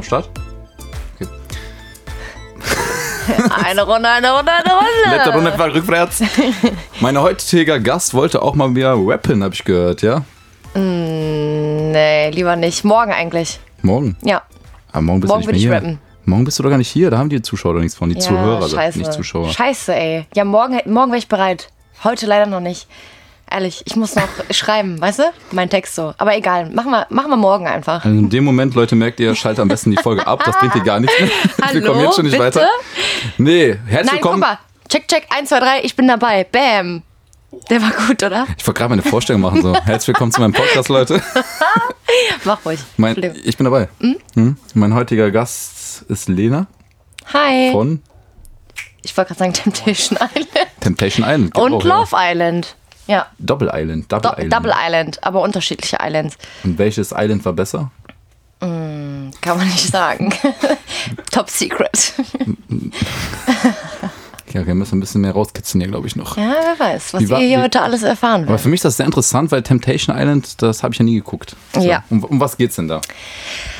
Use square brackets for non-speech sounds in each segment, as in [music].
Am Start? [laughs] Eine Runde, eine Runde, eine Runde. Letzte Runde war rückwärts. Mein heutiger Gast wollte auch mal wieder rappen, habe ich gehört, ja? Nee, lieber nicht. Morgen eigentlich. Morgen? Ja. Aber morgen bist Morgen du will nicht ich mehr hier. rappen. Morgen bist du doch gar nicht hier, da haben die Zuschauer doch nichts von. Die ja, Zuhörer, scheiße. nicht Zuschauer. Scheiße, ey. Ja, morgen, morgen wäre ich bereit. Heute leider noch nicht. Ehrlich, ich muss noch [laughs] schreiben, weißt du? Mein Text so. Aber egal, machen wir, machen wir morgen einfach. Also in dem Moment, Leute, merkt ihr, schaltet am besten die Folge ab. Das bringt dir gar nichts mehr. [laughs] Wir Hallo, kommen jetzt schon nicht bitte? weiter. Nee, herzlich Nein, guck willkommen. mal. Check, check, 1, 2, 3, ich bin dabei. Bam. Der war gut, oder? Ich wollte gerade meine Vorstellung machen. So. Herzlich willkommen zu meinem Podcast, Leute. [laughs] Mach ruhig. Mein, ich bin dabei. Hm? Mein heutiger Gast ist Lena Hi. von Ich wollte gerade sagen Temptation Island. Temptation Island. Und auch, ja. Love Island. Ja. Double Island. Double Do Island. Double Island, aber unterschiedliche Islands. Und welches Island war besser? Kann man nicht sagen. [laughs] Top Secret. Ja, wir müssen ein bisschen mehr rauskitzeln hier, glaube ich, noch. Ja, wer weiß, was Wie war- ihr hier heute alles erfahren Aber werdet. für mich ist das sehr interessant, weil Temptation Island, das habe ich ja nie geguckt. So. Ja. Um, um was geht's denn da?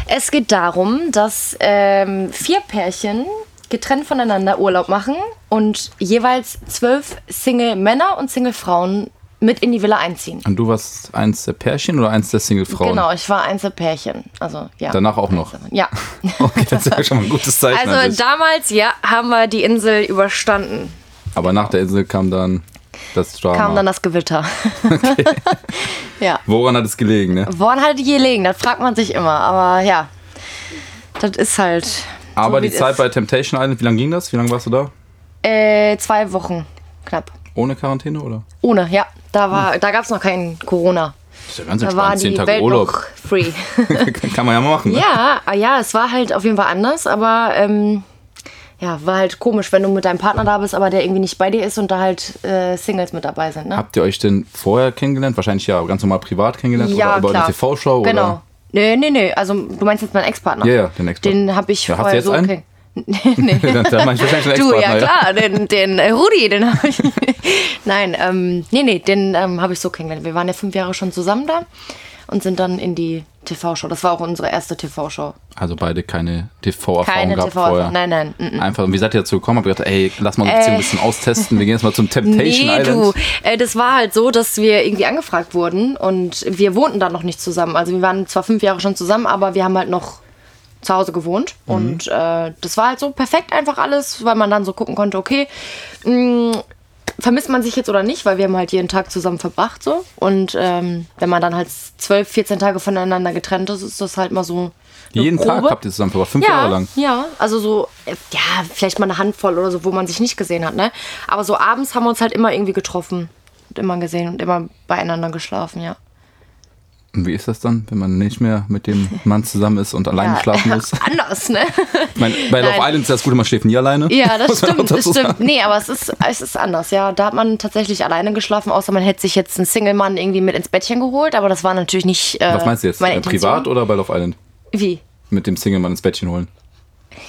Es geht darum, dass ähm, vier Pärchen getrennt voneinander Urlaub machen und jeweils zwölf Single-Männer und Single-Frauen mit in die Villa einziehen. Und du warst eins der Pärchen oder eins der Single-Frauen? Genau, ich war eins der Pärchen. Also, ja. Danach auch noch. Ja. [laughs] Okay, das ist ja schon mal ein gutes Zeichen. Also damals, ja, haben wir die Insel überstanden. Aber nach der Insel kam dann das Drama. Kam dann das Gewitter. [laughs] ja. Woran hat es gelegen, ne? Woran hat die gelegen? Das fragt man sich immer. Aber ja, das ist halt. Aber wie die es Zeit ist. bei Temptation Island, wie lange ging das? Wie lange warst du da? Äh, zwei Wochen knapp. Ohne Quarantäne oder? Ohne, ja. Da, war, da gab es noch kein Corona. Das ist ja ganz Da war zehn die Tage Welt Urlaub. free. [laughs] Kann man ja mal machen, ne? ja, ja, es war halt auf jeden Fall anders, aber ähm, ja, war halt komisch, wenn du mit deinem Partner da bist, aber der irgendwie nicht bei dir ist und da halt äh, Singles mit dabei sind. Ne? Habt ihr euch denn vorher kennengelernt? Wahrscheinlich ja ganz normal privat kennengelernt ja, oder über klar. eine TV-Show? Genau. Oder? Nee, nee, nee. Also du meinst jetzt meinen Ex-Partner? Ja, ja, den Ex-Partner. Den habe ich Ja, vorher so einen? Nee. [laughs] da mach ich wahrscheinlich einen Du, ja Ex-Partner, klar, den, den äh, Rudi, den habe ich. [laughs] Nein, ähm, nee, nee, den ähm, habe ich so kennengelernt. Wir waren ja fünf Jahre schon zusammen da und sind dann in die TV-Show. Das war auch unsere erste TV-Show. Also beide keine TV-Erfahrung gehabt TV-Erfahrung. vorher. Nein, nein. mm, mm. Einfach, und wie seid ihr dazu gekommen? Ihr gedacht, ey, lass mal Beziehung ein bisschen austesten. Wir gehen jetzt mal zum Temptation [laughs] Nee, Island. du, äh, das war halt so, dass wir irgendwie angefragt wurden und wir wohnten dann noch nicht zusammen. Also wir waren zwar fünf Jahre schon zusammen, aber wir haben halt noch zu Hause gewohnt und äh, das war halt so perfekt einfach alles, weil man dann so gucken konnte, okay, mh, vermisst man sich jetzt oder nicht, weil wir haben halt jeden Tag zusammen verbracht so und ähm, wenn man dann halt zwölf, 14 Tage voneinander getrennt ist, ist das halt mal so Jeden Probe. Tag habt ihr zusammen verbracht, fünf ja, Jahre lang. Ja, also so, äh, ja, vielleicht mal eine Handvoll oder so, wo man sich nicht gesehen hat, ne? Aber so abends haben wir uns halt immer irgendwie getroffen und immer gesehen und immer beieinander geschlafen, ja. Und wie ist das dann, wenn man nicht mehr mit dem Mann zusammen ist und alleine ja, schlafen muss? [laughs] Anders, ne? Ich mein, bei Love. Island ist das gut, man schläft nie alleine. Ja, das [laughs] stimmt, das stimmt. sagen. Nee, aber es ist, es ist anders, ja. Da hat man tatsächlich alleine geschlafen, außer man hätte sich jetzt einen Single-Mann irgendwie mit ins Bettchen geholt, aber das war natürlich nicht. Äh, Was meinst du jetzt? Meine Äh. Privat oder bei Love Island? Wie? Mit dem Single-Mann ins Bettchen holen.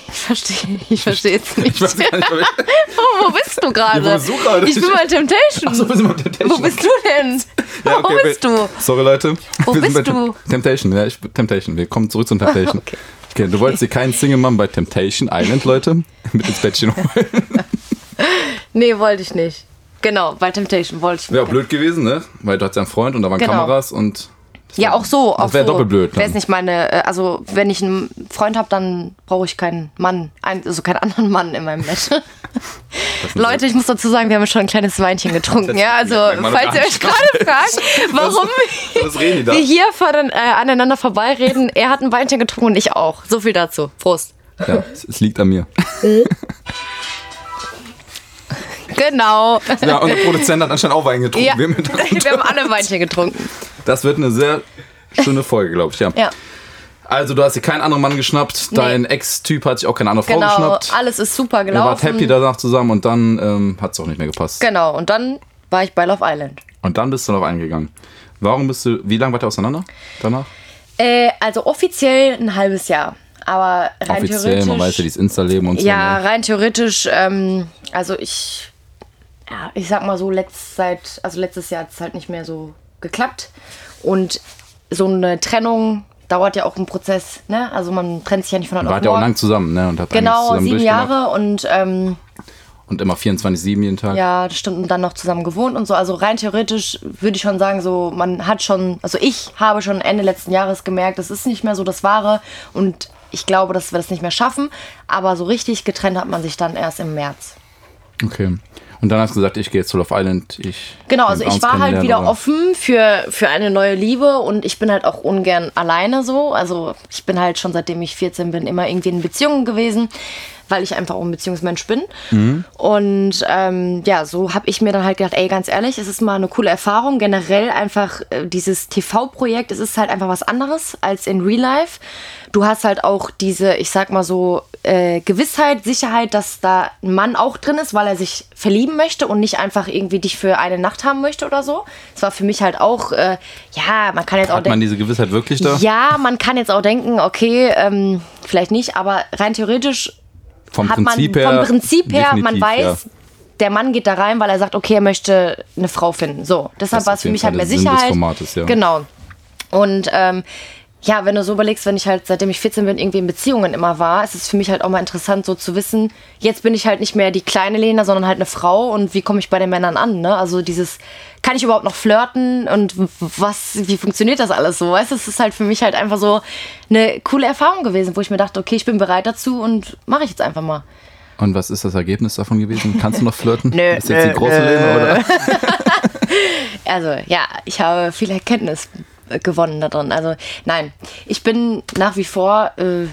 Ich verstehe, ich verstehe jetzt nicht. Ich weiß gar nicht, Oh, wo bist du gerade? Ja, wo? Ich bin bei Temptation. Ach so, wir sind bei Temptation. Wo bist du denn? Ja, okay, wo bist du? Sorry, Leute. Wo Wir bist du? Temptation, ja, ich, Temptation. Wir kommen zurück zum Temptation. [laughs] Okay. okay. Du wolltest dir keinen Single-Mann bei Temptation Island, Leute, [laughs] mit ins Bettchen holen. [laughs] Nee, wollte ich nicht. Genau, bei Temptation wollte ich Wäre auch blöd gewesen, ne? Weil du hattest ja einen Freund und da waren Genau. Kameras und. Das Ja, auch so. Das wäre so. doppelt blöd. Wäre es Dann. nicht meine, äh, also wenn ich einen Freund habe, dann brauche ich keinen Mann, also keinen anderen Mann in meinem Bett. [laughs] Leute, ich muss dazu sagen, wir haben schon ein kleines Weinchen getrunken. Ja, also falls ihr euch gerade [laughs] fragt, warum Was [laughs] da? wir hier vor, äh, aneinander vorbeireden, er hat ein Weinchen getrunken und ich auch. So viel dazu. Prost. Ja, es, es liegt an mir. Genau. Ja, und der Produzent hat anscheinend auch Wein getrunken. Ja, wir haben alle Weinchen getrunken. Das wird eine sehr schöne Folge, glaube ich, ja. Ja, Also, du hast dir keinen anderen Mann geschnappt, dein Ex-Typ hat sich auch keine andere Frau genau. geschnappt. Alles ist super Ihr wart gelaufen. happy danach zusammen und dann ähm, hat es auch nicht mehr gepasst. Genau, und dann war ich bei Love Island. Und dann bist du darauf eingegangen. Warum bist du, wie lange wart ihr auseinander danach? Äh, also offiziell ein halbes Jahr. Aber rein Offiziell, theoretisch. man weiß ja, dieses Insta-Leben und so. ja, ne? rein theoretisch, ähm, also ich, ja, ich sag mal so, letzt, seit, also letztes Jahr hat es halt nicht mehr so geklappt. Und so eine Trennung dauert ja auch ein Prozess, ne? Also man trennt sich ja nicht von heute Wart auf ja auch morgen. lang zusammen, ne? Und habt Genau, sieben. Jahre und ähm, Und immer 24-7 jeden Tag. ja, das stimmt, und dann noch zusammen gewohnt und so. Also rein theoretisch würde ich schon sagen, so, man hat schon, also ich habe schon Ende letzten Jahres gemerkt, das ist nicht mehr so das Wahre und ich glaube, dass wir das nicht mehr schaffen. Aber so richtig getrennt hat man sich dann erst im März. Okay. Und dann hast du gesagt, ich gehe jetzt zu Love Island. Ich Genau, also ich war halt wieder oder? offen für, für eine neue Liebe und ich bin halt auch ungern alleine so. Also ich bin halt schon seitdem ich 14 bin immer irgendwie in Beziehungen gewesen, weil ich einfach auch ein Beziehungsmensch bin. Und ähm, ja, so habe ich mir dann halt gedacht, ey, ganz ehrlich, es ist mal eine coole Erfahrung. Generell einfach äh, dieses TV-Projekt, es ist halt einfach was anderes als in Real Life. Du hast halt auch diese, ich sag mal so, äh, Gewissheit, Sicherheit, dass da ein Mann auch drin ist, weil er sich verlieben möchte und nicht einfach irgendwie dich für eine Nacht haben möchte oder so. Das war für mich halt auch, äh, ja, man kann jetzt auch Hat man denken. diese Gewissheit wirklich da? Ja, man kann jetzt auch denken, okay, ähm, vielleicht nicht, aber rein theoretisch Vom hat man Prinzip her. vom Prinzip her, man weiß, ja. der Mann geht da rein, weil er sagt, okay, er möchte eine Frau finden. So, deshalb war es für mich halt mehr Sinn des Sicherheit. Formates, ja. Genau. Und ähm, ja, wenn du so überlegst, wenn ich halt seitdem ich 14 bin irgendwie in Beziehungen immer war, ist es für mich halt auch mal interessant so zu wissen, jetzt bin ich halt nicht mehr die kleine Lena, sondern halt eine Frau und wie komme ich bei den Männern an, ne? Also dieses kann ich überhaupt noch flirten und was wie funktioniert das alles so? Weißt du, es ist halt für mich halt einfach so eine coole Erfahrung gewesen, wo ich mir dachte, okay, ich bin bereit dazu und mache ich jetzt einfach mal. Und was ist das Ergebnis davon gewesen? Kannst du noch flirten? [laughs] Nö, Ist jetzt nö, die große nö. Lena, oder? [laughs] Also ja, ich habe viel Erkenntnis gewonnen da drin. Also nein, ich bin nach wie vor. Äh,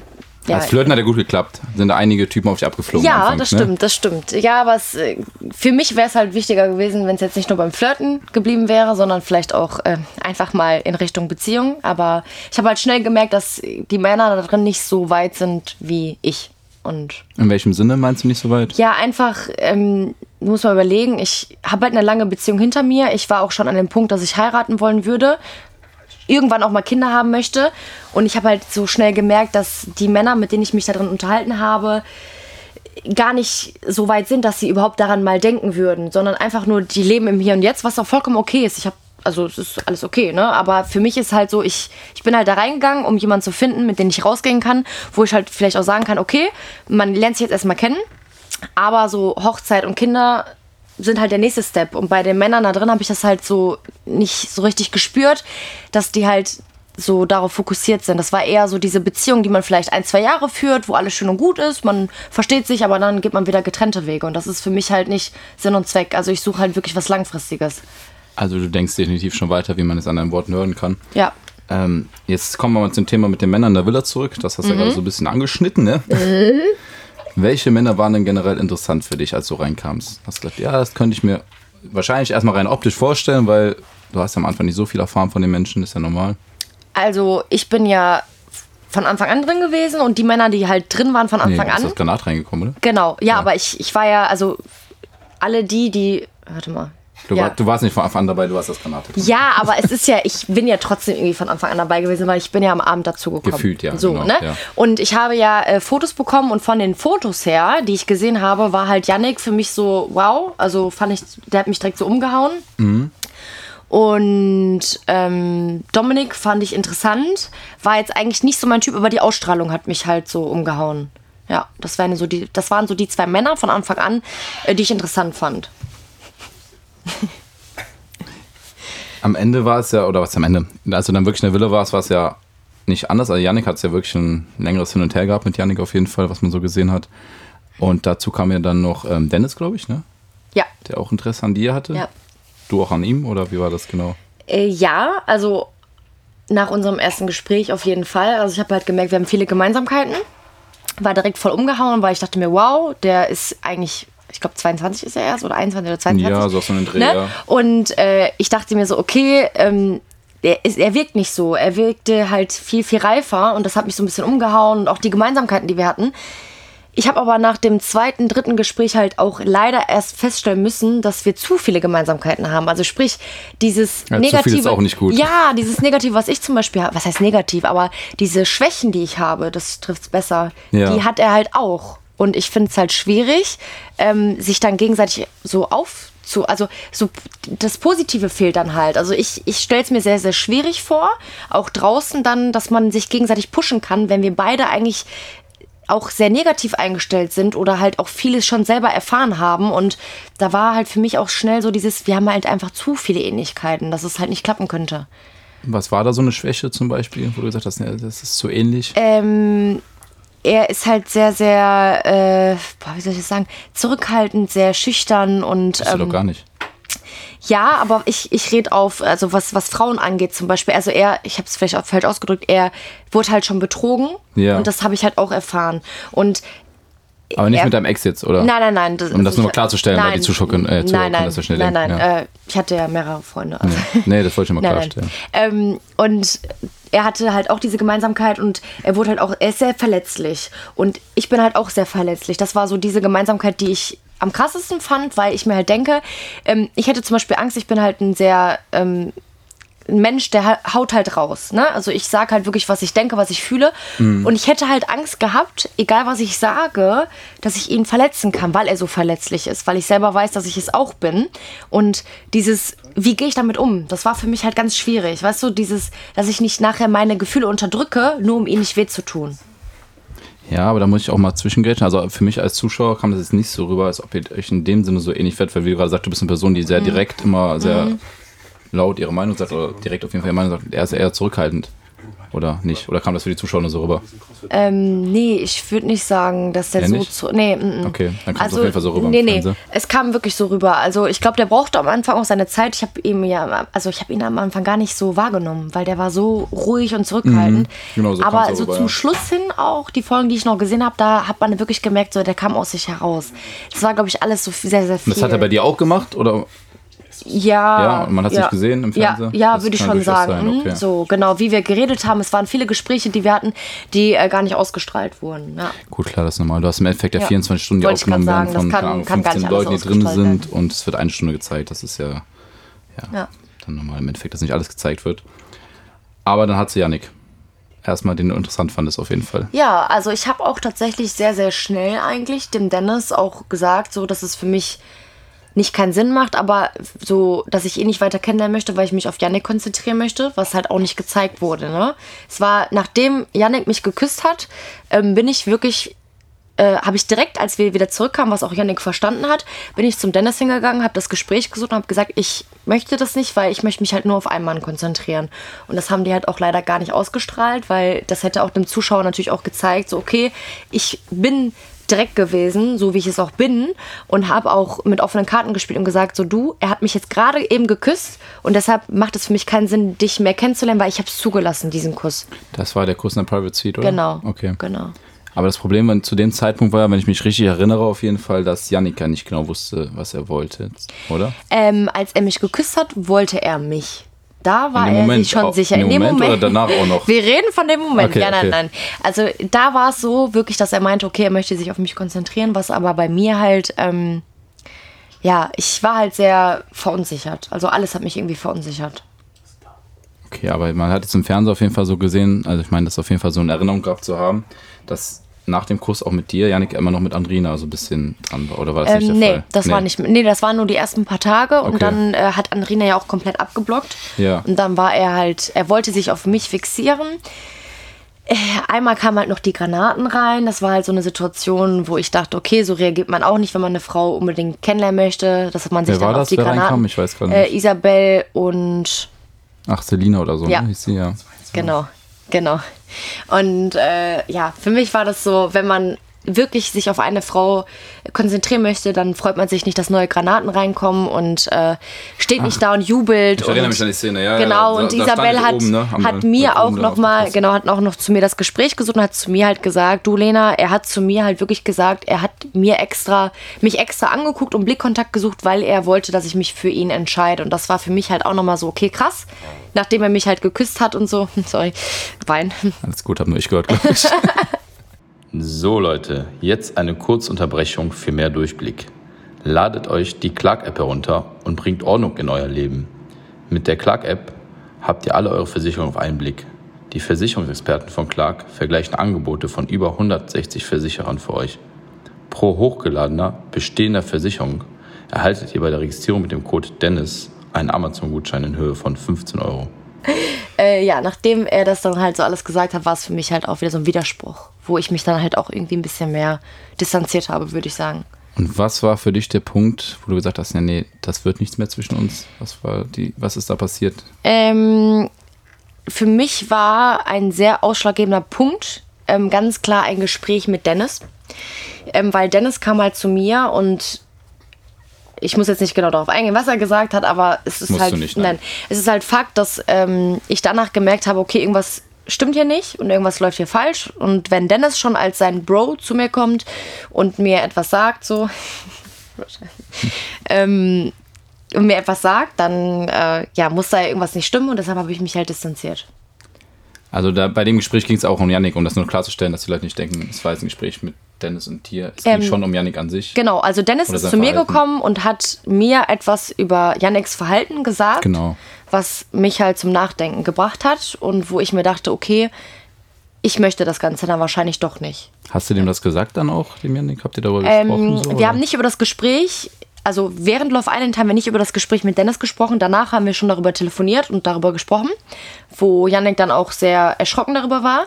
ja, Das Flirten hat ja gut geklappt. Sind da einige Typen auf dich abgeflogen. ja, anfangs, das ne? stimmt, das stimmt. Ja, aber es, äh, für mich wäre es halt wichtiger gewesen, wenn es jetzt nicht nur beim Flirten geblieben wäre, sondern vielleicht auch äh, einfach mal in Richtung Beziehung. Aber ich habe halt schnell gemerkt, dass die Männer da drin nicht so weit sind wie ich. Und In welchem Sinne meinst du nicht so weit? ja, einfach, ähm, muss man überlegen, ich habe halt eine lange Beziehung hinter mir. Ich war auch schon an dem Punkt, dass ich heiraten wollen würde. Irgendwann auch mal Kinder haben möchte. Und ich habe halt so schnell gemerkt, dass die Männer, mit denen ich mich da drin unterhalten habe, gar nicht so weit sind, dass sie überhaupt daran mal denken würden, sondern einfach nur, die leben im Hier und Jetzt, was auch vollkommen okay ist. Ich habe also es ist alles okay, ne? Aber für mich ist halt so, ich, ich bin halt da reingegangen, um jemanden zu finden, mit dem ich rausgehen kann, wo ich halt vielleicht auch sagen kann, okay, man lernt sich jetzt erstmal kennen, aber so Hochzeit und Kinder sind halt der nächste Step. Und bei den Männern da drin habe ich das halt so nicht so richtig gespürt, dass die halt so darauf fokussiert sind. Das war eher so diese Beziehung, die man vielleicht ein, zwei Jahre führt, wo alles schön und gut ist, man versteht sich, aber dann geht man wieder getrennte Wege. Und das ist für mich halt nicht Sinn und Zweck. Also ich suche halt wirklich was Langfristiges. Also du denkst definitiv schon weiter, wie man es an deinen Worten hören kann. Ja. Ähm, jetzt kommen wir mal zum Thema mit den Männern der Villa zurück. Das hast du ja Mhm. gerade so ein bisschen angeschnitten, ne? Welche Männer waren denn generell interessant für dich, als du reinkamst? Hast du gesagt, ja, das könnte ich mir wahrscheinlich erstmal rein optisch vorstellen, weil du hast ja am Anfang nicht so viel erfahren von den Menschen, ist ja normal. Also ich bin ja von Anfang an drin gewesen und die Männer, die halt drin waren von Nee, Anfang du bist an. das Granat reingekommen, oder? Genau, ja, aber ich, ich war ja, also alle die, die. Warte mal. Du, ja. war, du warst nicht von Anfang an dabei, du warst das Granat. Ja, aber es ist ja, ich bin ja trotzdem irgendwie von Anfang an dabei gewesen, weil ich bin ja am Abend dazu gekommen. Gefühlt, ja, So, genau, ne? ja. Und ich habe ja äh, Fotos bekommen und von den Fotos her, die ich gesehen habe, war halt Yannick für mich so, wow, also fand ich, der hat mich direkt so umgehauen. Mhm. Und ähm, Dominik fand ich interessant, war jetzt eigentlich nicht so mein Typ, aber die Ausstrahlung hat mich halt so umgehauen. Ja, das waren so die, das waren so die zwei Männer von Anfang an, äh, die ich interessant fand. [laughs] Am Ende war es ja, oder was am Ende, als du dann wirklich in der Villa warst, war es ja nicht anders. Also Yannick hat es ja wirklich ein längeres Hin und Her gehabt mit Yannick auf jeden Fall, was man so gesehen hat. Und dazu kam ja dann noch ähm, Dennis, glaube ich, ne? Ja, Der auch Interesse an dir hatte. ja. Du auch an ihm, oder wie war das genau? Äh, ja, also nach unserem ersten Gespräch auf jeden Fall. Also ich habe halt gemerkt, wir haben viele Gemeinsamkeiten. War direkt voll umgehauen, weil ich dachte mir, wow, der ist eigentlich, ich glaube 22 ist er erst oder 21 oder 22. Ja, so aus so einem Dreh, ne? ja. Und äh, ich dachte mir so, okay, ähm, er, ist, er wirkt nicht so. Er wirkte halt viel, viel reifer und das hat mich so ein bisschen umgehauen und auch die Gemeinsamkeiten, die wir hatten. Ich habe aber nach dem zweiten, dritten Gespräch halt auch leider erst feststellen müssen, dass wir zu viele Gemeinsamkeiten haben. Also sprich, dieses Ja, negative. ist auch nicht gut. Ja, dieses Negative, was ich zum Beispiel habe, was heißt negativ, aber diese Schwächen, die ich habe, das trifft es besser, Ja. die hat er halt auch. Und ich finde es halt schwierig, ähm, sich dann gegenseitig so zu, also so das Positive fehlt dann halt. Also ich, ich stelle es mir sehr, sehr schwierig vor, auch draußen dann, dass man sich gegenseitig pushen kann, wenn wir beide eigentlich auch sehr negativ eingestellt sind oder halt auch vieles schon selber erfahren haben. Und da war halt für mich auch schnell so dieses, wir haben halt einfach zu viele Ähnlichkeiten, dass es halt nicht klappen könnte. Was war da so eine Schwäche zum Beispiel, wo du gesagt hast, das ist zu ähnlich? Ähm, er ist halt sehr, sehr, äh, boah, wie soll ich das sagen, zurückhaltend, sehr schüchtern und. Bist du doch ähm, gar nicht. Ja, aber ich, ich rede auf, also was, was Frauen angeht zum Beispiel. Also er, ich habe es vielleicht auch falsch ausgedrückt, er wurde halt schon betrogen. Ja. Und das habe ich halt auch erfahren. Und Aber nicht er- mit deinem Ex jetzt, oder? Nein, nein, nein. Das, Um das nur mal klarzustellen, weil nein, die Zuschauer können- äh, Zuhörer nein, nein, das ja schnell nein, denken, nein, ja. Äh, ich hatte ja mehrere Freunde. Also. [laughs] Nee, das wollte ich mal Nein, nein. klarstellen. Ähm, und er hatte halt auch diese Gemeinsamkeit und er wurde halt auch, er ist sehr verletzlich. Und ich bin halt auch sehr verletzlich. Das war so diese Gemeinsamkeit, die ich am krassesten fand, weil ich mir halt denke, ähm, ich hätte zum Beispiel Angst, ich bin halt ein sehr ähm, ein Mensch, der ha- haut halt raus. Ne? Also ich sage halt wirklich, was ich denke, was ich fühle. Und ich hätte halt Angst gehabt, egal was ich sage, dass ich ihn verletzen kann, weil er so verletzlich ist, weil ich selber weiß, dass ich es auch bin. Und dieses, wie gehe ich damit um? Das war für mich halt ganz schwierig. Weißt du, dieses, dass ich nicht nachher meine Gefühle unterdrücke, nur um ihm nicht weh zu tun. Ja, aber da muss ich auch mal zwischengrätschen. Also für mich als Zuschauer kam das jetzt nicht so rüber, als ob ihr euch in dem Sinne so ähnlich werdet, weil wie gerade sagst, du bist eine Person, die Mhm. sehr direkt immer sehr laut ihre Meinung sagt oder direkt auf jeden Fall ihre Meinung sagt. Er ist eher zurückhaltend. Oder nicht? Oder kam das für die Zuschauer nur so rüber? Ähm, nee, ich würde nicht sagen, dass der Ja, so nicht? zu. Nee, mm, mm. Okay, dann kommt es auf jeden Fall so rüber Nee, nee, es kam wirklich so rüber. Also ich glaube, der brauchte am Anfang auch seine Zeit. Ich habe ihm ja, also ich habe ihn am Anfang gar nicht so wahrgenommen, weil der war so ruhig und zurückhaltend. Genau, so Aber so rüber, zum ja. Schluss hin auch, die Folgen, die ich noch gesehen habe, da hat man wirklich gemerkt, so der kam aus sich heraus. Das war, glaube ich, alles so sehr, sehr viel. Und das hat er bei dir auch gemacht? Oder Ja. Ja, und man hat's nicht gesehen im Fernsehen? Ja, ja würde ich kann schon sagen. Mhm, okay. So, genau, wie wir geredet haben. Es waren viele Gespräche, die wir hatten, die äh, gar nicht ausgestrahlt wurden. Ja. Gut, klar, das ist normal. Du hast im Endeffekt ja, Ja. 24 Stunden, die Wollte aufgenommen werden von kann- kann gar 15 nicht alles Leuten, die drin sind und es wird eine Stunde gezeigt. Das ist ja, ja, Ja. dann normal im Endeffekt, dass nicht alles gezeigt wird. Aber dann hat sie Janik. Erstmal, den du interessant fandest, auf jeden Fall. Ja, also ich habe auch tatsächlich sehr, sehr schnell eigentlich dem Dennis auch gesagt, so dass es für mich nicht keinen Sinn macht, aber so, dass ich ihn nicht weiter kennenlernen möchte, weil ich mich auf Yannick konzentrieren möchte, was halt auch nicht gezeigt wurde. Ne? Es war, nachdem Yannick mich geküsst hat, ähm, bin ich wirklich äh, habe ich direkt, als wir wieder zurückkamen, was auch Yannick verstanden hat, bin ich zum Dennis hingegangen, habe das Gespräch gesucht und habe gesagt, ich möchte das nicht, weil ich möchte mich halt nur auf einen Mann konzentrieren. Und das haben die halt auch leider gar nicht ausgestrahlt, weil das hätte auch dem Zuschauer natürlich auch gezeigt, so okay, ich bin direkt gewesen, so wie ich es auch bin und habe auch mit offenen Karten gespielt und gesagt, so du, er hat mich jetzt gerade eben geküsst und deshalb macht es für mich keinen Sinn, dich mehr kennenzulernen, weil ich habe es zugelassen, diesen Kuss. Das war der Kuss in der Private Suite, oder? Genau. Okay. Genau. Aber das Problem zu dem Zeitpunkt war, wenn ich mich richtig erinnere, auf jeden Fall, dass Janika nicht genau wusste, was er wollte, oder? Ähm, als er mich geküsst hat, wollte er mich. Da war er Moment sich schon sicher. in dem Moment oder danach auch noch? [laughs] Wir reden von dem Moment. Okay, ja, nein, okay. nein. Also da war es so wirklich, dass er meinte, okay, er möchte sich auf mich konzentrieren, was aber bei mir halt, ähm, ja, ich war halt sehr verunsichert. Also alles hat mich irgendwie verunsichert. Okay, aber man hat jetzt im Fernsehen auf jeden Fall so gesehen, also ich meine, das auf jeden Fall so in Erinnerung gehabt zu haben, dass nach dem Kuss auch mit dir, Janik, immer noch mit Andrina so ein bisschen dran war, oder war das nicht der Ähm, nee, Fall? das war nicht, nee, das waren nur die ersten paar Tage und Okay. dann äh, hat Andrina ja auch komplett abgeblockt. Ja. Und dann war er halt, er wollte sich auf mich fixieren. Äh, Einmal kamen halt noch die Granaten rein. Das war halt so eine Situation, wo ich dachte, okay, so reagiert man auch nicht, wenn man eine Frau unbedingt kennenlernen möchte, dass man sich Wer dann war auf das, die wer Granaten. reinkam? Ich weiß gerade Äh, nicht. Isabel und Ach, Selina oder so, Ja. ne? Hieß sie, ja. Genau, genau. Und äh, ja, für mich war das so, wenn man wirklich sich auf eine Frau konzentrieren möchte, dann freut man sich nicht, dass neue Granaten reinkommen und äh, steht nicht da und jubelt. Ich erinnere und, mich an die Szene, ja, ja, Genau, da- und da stand Isabel ich hat, oben, ne, hat mir auch nochmal, genau, hat auch noch zu mir das Gespräch gesucht und hat zu mir halt gesagt, du Lena, er hat zu mir halt wirklich gesagt, er hat mir extra, mich extra angeguckt und Blickkontakt gesucht, weil er wollte, dass ich mich für ihn entscheide. Und das war für mich halt auch nochmal so, okay, krass. Nachdem er mich halt geküsst hat und so, [laughs] sorry, Wein. Alles gut, habe nur ich gehört, glaube ich. [laughs] so Leute, jetzt eine Kurzunterbrechung für mehr Durchblick. Ladet euch die Clark-App herunter und bringt Ordnung in euer Leben. Mit der Clark-App habt ihr alle eure Versicherungen auf einen Blick. Die Versicherungsexperten von Clark vergleichen Angebote von über 160 Versicherern für euch. Pro hochgeladener bestehender Versicherung erhaltet ihr bei der Registrierung mit dem Code Dennis einen Amazon-Gutschein in Höhe von 15 Euro. Äh, ja, nachdem er das dann halt so alles gesagt hat, war es für mich halt auch wieder so ein Widerspruch, wo ich mich dann halt auch irgendwie ein bisschen mehr distanziert habe, würde ich sagen. Und was war für dich der Punkt, wo du gesagt hast, nee, nee, das wird nichts mehr zwischen uns? Was war die, was ist da passiert? Ähm, für mich war ein sehr ausschlaggebender Punkt ähm, ganz klar ein Gespräch mit Dennis, ähm, weil Dennis kam halt zu mir und ich muss jetzt nicht genau darauf eingehen, was er gesagt hat, aber es ist Musst halt, nicht, nein. nein, es ist halt Fakt, dass ähm, ich danach gemerkt habe, okay, irgendwas stimmt hier nicht und irgendwas läuft hier falsch. Und wenn Dennis schon als sein Bro zu mir kommt und mir etwas sagt, so, [laughs] ähm, und mir etwas sagt, dann äh, ja, muss da irgendwas nicht stimmen und deshalb habe ich mich halt distanziert. Also da, bei dem Gespräch ging es auch um Yannick, um das nur klarzustellen, dass die Leute nicht denken, es war jetzt ein Gespräch mit Dennis und dir. Es ging Ähm, schon um Yannick an sich. Genau, also Dennis ist zu mir Verhalten. gekommen und hat mir etwas über Yannicks Verhalten gesagt, Genau. was mich halt zum Nachdenken gebracht hat und wo ich mir dachte, okay, ich möchte das Ganze dann wahrscheinlich doch nicht. Hast du dem das gesagt dann auch, dem Yannick? Habt ihr darüber gesprochen? Ähm, so, wir oder? haben nicht über das Gespräch, also während Love Island haben wir nicht über das Gespräch mit Dennis gesprochen. Danach haben wir schon darüber telefoniert und darüber gesprochen, wo Yannick dann auch sehr erschrocken darüber war.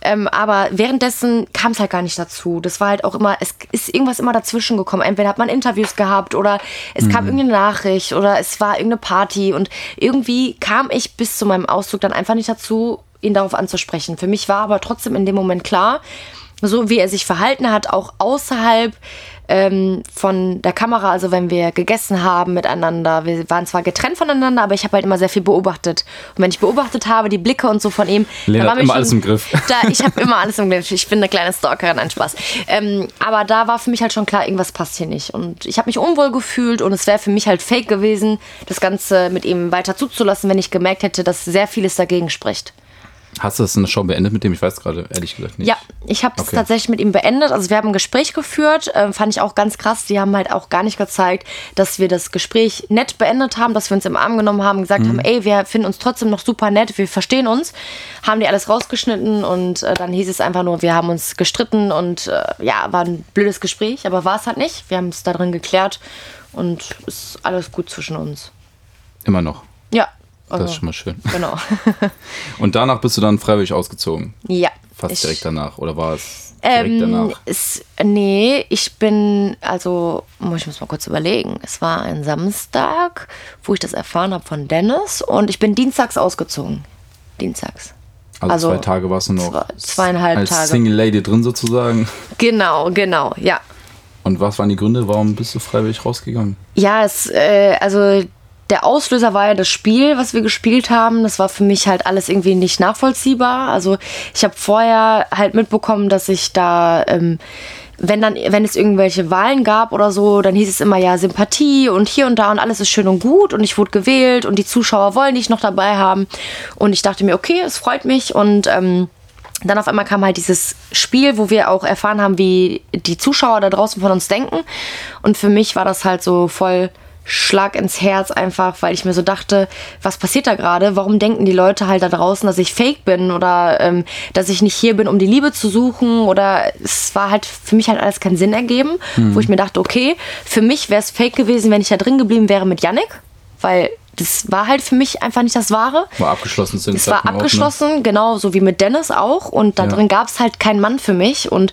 Ähm, aber währenddessen kam es halt gar nicht dazu. Das war halt auch immer, es ist irgendwas immer dazwischen gekommen. Entweder hat man Interviews gehabt oder es kam irgendeine Nachricht oder es war irgendeine Party und irgendwie kam ich bis zu meinem Auszug dann einfach nicht dazu, ihn darauf anzusprechen. Für mich war aber trotzdem in dem Moment klar, so wie er sich verhalten hat, auch außerhalb ähm, von der Kamera, also wenn wir gegessen haben miteinander. Wir waren zwar getrennt voneinander, aber ich habe halt immer sehr viel beobachtet. Und wenn ich beobachtet habe, die Blicke und so von ihm, Lena da war hat immer schon- alles im Griff. [laughs] Da, ich habe immer alles im Griff. Ich bin eine kleine Stalkerin, ein Spaß. Ähm, aber da war für mich halt schon klar, irgendwas passt hier nicht. Und ich habe mich unwohl gefühlt und es wäre für mich halt fake gewesen, das Ganze mit ihm weiter zuzulassen, wenn ich gemerkt hätte, dass sehr vieles dagegen spricht. Hast du das eine Show beendet mit dem? Ich weiß gerade ehrlich gesagt nicht. Ja, ich habe es Okay. tatsächlich mit ihm beendet. Also wir haben ein Gespräch geführt, ähm, fand ich auch ganz krass. Die haben halt auch gar nicht gezeigt, dass wir das Gespräch nett beendet haben, dass wir uns im Arm genommen haben, gesagt Mhm. haben, ey, wir finden uns trotzdem noch super nett, wir verstehen uns. Haben die alles rausgeschnitten und äh, dann hieß es einfach nur, wir haben uns gestritten und äh, ja, war ein blödes Gespräch, aber war es halt nicht. Wir haben es da drin geklärt und ist alles gut zwischen uns. Immer noch. Das also, ist schon mal schön. Genau. [laughs] Und danach bist du dann freiwillig ausgezogen. ja. Fast Ich- direkt danach. Oder war es direkt Ähm, danach? es, nee, ich bin, also, muss ich muss mal kurz überlegen. Es war ein Samstag, wo ich das erfahren habe von Dennis und ich bin dienstags ausgezogen. Dienstags. Also, also zwei Tage warst du noch zwei- zweieinhalb als Tage. Single Lady drin sozusagen. Genau, genau, ja. Und was waren die Gründe, warum bist du freiwillig rausgegangen? Ja, es, äh, also der Auslöser war ja das Spiel, was wir gespielt haben. Das war für mich halt alles irgendwie nicht nachvollziehbar. Also ich habe vorher halt mitbekommen, dass ich da, ähm, wenn dann, wenn es irgendwelche Wahlen gab oder so, dann hieß es immer ja Sympathie und hier und da und alles ist schön und gut und ich wurde gewählt und die Zuschauer wollen dich noch dabei haben. Und ich dachte mir, okay, es freut mich und ähm, dann auf einmal kam halt dieses Spiel, wo wir auch erfahren haben, wie die Zuschauer da draußen von uns denken. Und für mich war das halt so voll Schlag ins Herz einfach, weil ich mir so dachte, was passiert da gerade? Warum denken die Leute halt da draußen, dass ich fake bin oder ähm, dass ich nicht hier bin, um die Liebe zu suchen? Oder es war halt für mich halt alles keinen Sinn ergeben, wo ich mir dachte, okay, für mich wäre es fake gewesen, wenn ich da drin geblieben wäre mit Yannick, weil das war halt für mich einfach nicht das Wahre. War abgeschlossen zu dem Es war Zeitpunkt auch, ne? abgeschlossen, genau, so wie mit Dennis auch. Und da Ja. drin gab es halt keinen Mann für mich. Und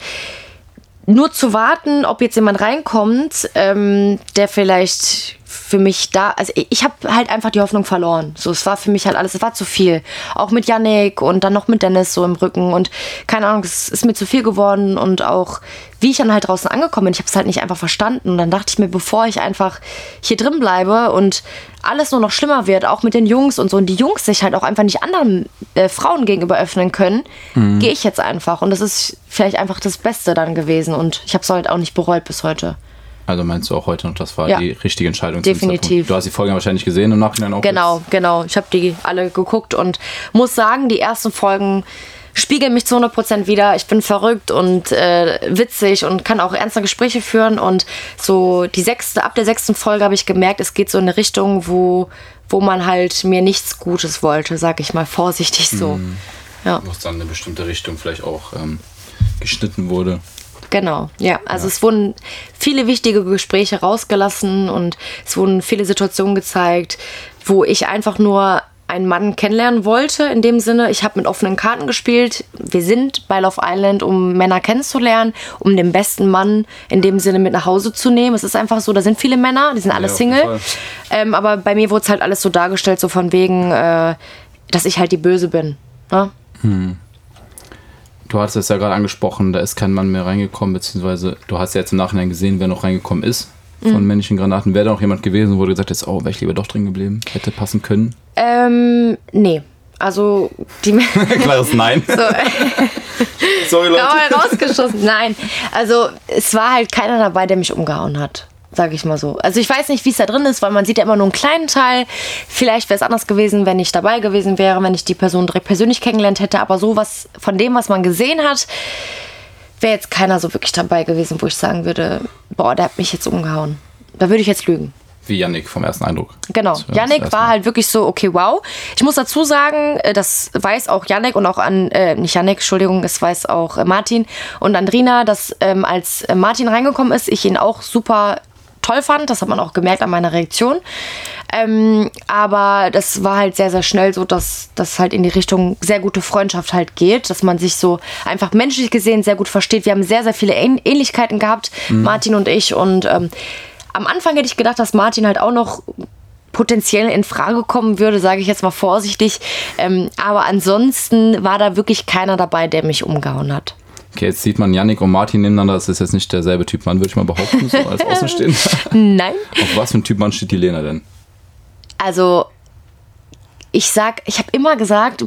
nur zu warten, ob jetzt jemand reinkommt, ähm, der vielleicht für mich da, also ich- habe halt einfach die Hoffnung verloren. So, es war für mich halt alles, es war zu viel. Auch mit Yannick und dann noch mit Dennis so im Rücken und keine Ahnung, es ist mir zu viel geworden und auch wie ich dann halt draußen angekommen bin, ich habe es halt nicht einfach verstanden und dann dachte ich mir, bevor ich einfach hier drin bleibe und alles nur noch schlimmer wird, auch mit den Jungs und so und die Jungs sich halt auch einfach nicht anderen äh, Frauen gegenüber öffnen können, gehe ich jetzt einfach und das ist vielleicht einfach das Beste dann gewesen und ich habe es halt auch nicht bereut bis heute. Also meinst du auch heute noch, das war Ja. die richtige Entscheidung? Definitiv. Du hast die Folge wahrscheinlich gesehen im Nachhinein auch. Genau, genau. Ich habe die alle geguckt und muss sagen, die ersten Folgen spiegeln mich zu 100% wieder. Ich bin verrückt und äh, witzig und kann auch ernste Gespräche führen. Und so die sechste, ab der sechsten Folge habe ich gemerkt, es geht so in eine Richtung, wo, wo man halt mir nichts Gutes wollte, sag ich mal vorsichtig so. Ja, Wo es dann in eine bestimmte Richtung vielleicht auch ähm, geschnitten wurde. Genau, ja. Also es wurden viele wichtige Gespräche rausgelassen und es wurden viele Situationen gezeigt, wo ich einfach nur einen Mann kennenlernen wollte. In dem Sinne, ich habe mit offenen Karten gespielt. Wir sind bei Love Island, um Männer kennenzulernen, um den besten Mann in dem Sinne mit nach Hause zu nehmen. Es ist einfach so, da sind viele Männer, die sind alle Ja, Single. Ähm, aber bei mir wurde es halt alles so dargestellt, so von wegen, äh, dass ich halt die Böse bin. Ne? Du hattest es ja gerade angesprochen, da ist kein Mann mehr reingekommen, beziehungsweise du hast ja jetzt im Nachhinein gesehen, wer noch reingekommen ist von Mhm. männlichen Granaten. Wäre da noch jemand gewesen, wo du gesagt hast, oh, wäre ich lieber doch drin geblieben, hätte passen können? Ähm, nee. Also, die [laughs] Klares Nein. [laughs] Sorry, Leute. Dauer rausgeschossen. Nein, also es war halt keiner dabei, der mich umgehauen hat. Sag ich mal so. Also ich weiß nicht, wie es da drin ist, weil man sieht ja immer nur einen kleinen Teil. Vielleicht wäre es anders gewesen, wenn ich dabei gewesen wäre, wenn ich die Person direkt persönlich kennengelernt hätte. Aber so was von dem, was man gesehen hat, wäre jetzt keiner so wirklich dabei gewesen, wo ich sagen würde, boah, der hat mich jetzt umgehauen. Da würde ich jetzt lügen. Wie Yannick vom ersten Eindruck. Genau. Yannick war halt wirklich so, okay, wow. Ich muss dazu sagen, äh, das weiß auch Yannick und auch an, äh, nicht Yannick, Entschuldigung, es weiß auch äh, Martin und Andrina, dass ähm, als äh, Martin reingekommen ist, ich ihn auch super toll fand. Das hat man auch gemerkt an meiner Reaktion. Ähm, aber das war halt sehr, sehr schnell so, dass das halt in die Richtung sehr gute Freundschaft halt geht, dass man sich so einfach menschlich gesehen sehr gut versteht. Wir haben sehr, sehr viele Ähn Ähnlichkeiten gehabt, Martin und ich. Und ähm, am Anfang hätte ich gedacht, dass Martin halt auch noch potenziell in Frage kommen würde, sage ich jetzt mal vorsichtig. Ähm, aber ansonsten war da wirklich keiner dabei, der mich umgehauen hat. Okay, jetzt sieht man Yannick und Martin nebeneinander. Das ist jetzt nicht derselbe Typ Mann, würde ich mal behaupten, so als [laughs] Außenstehender. Nein. Auf was für ein Typ Mann steht die Lena denn? Also, ich sag, ich habe immer gesagt,